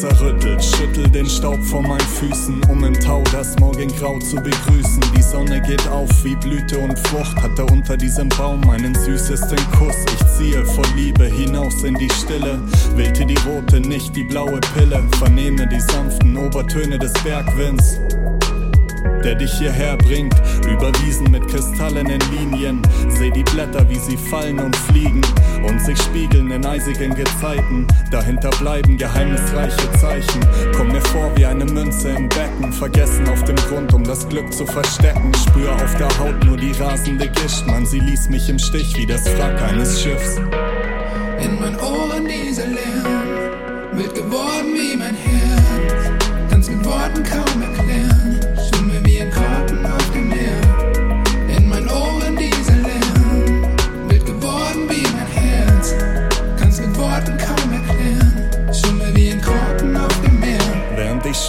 zerrüttelt. Schüttel den Staub von meinen Füßen, um im Tau das Morgengrau zu begrüßen. Die Sonne geht auf wie Blüte und Frucht, hatte unter diesem Baum meinen süßesten Kuss. Ich ziehe vor Liebe hinaus in die Stille, wählte die rote, nicht die blaue Pille. Vernehme die sanften Obertöne des Bergwinds der dich hierher bringt. Überwiesen mit kristallenen Linien. Seh die Blätter, wie sie fallen und fliegen und sich spiegeln in eisigen Gezeiten. Dahinter bleiben geheimnisreiche Zeichen. Komm mir vor wie eine Münze im Becken, vergessen auf dem Grund, um das Glück zu verstecken. Spür auf der Haut nur die rasende Gischt, man, sie ließ mich im Stich wie das Wrack eines Schiffs.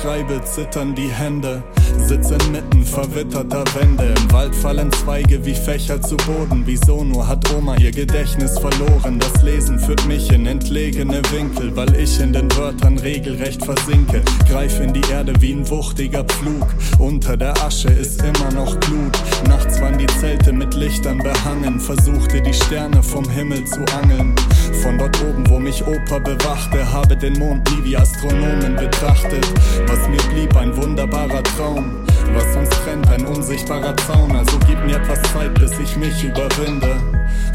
Schreibe, zittern die Hände. Sitze inmitten verwitterter Wände. Im Wald fallen Zweige wie Fächer zu Boden. Wieso nur hat Oma ihr Gedächtnis verloren? Das Lesen führt mich in entlegene Winkel, weil ich in den Wörtern regelrecht versinke. Greif in die Erde wie ein wuchtiger Pflug. Unter der Asche ist immer noch Glut. Nachts waren die Zelte mit Lichtern behangen. Versuchte die Sterne vom Himmel zu angeln. Von dort oben, wo mich Opa bewachte, habe den Mond nie wie Astronomen betrachtet. Was mir blieb, ein wunderbarer Traum. Was uns trennt, ein unsichtbarer Zaun. Also gib mir etwas Zeit, bis ich mich überwinde.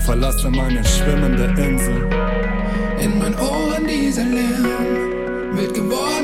Verlasse meine schwimmende Insel. In meinen Ohren dieser Lärm, wild geworden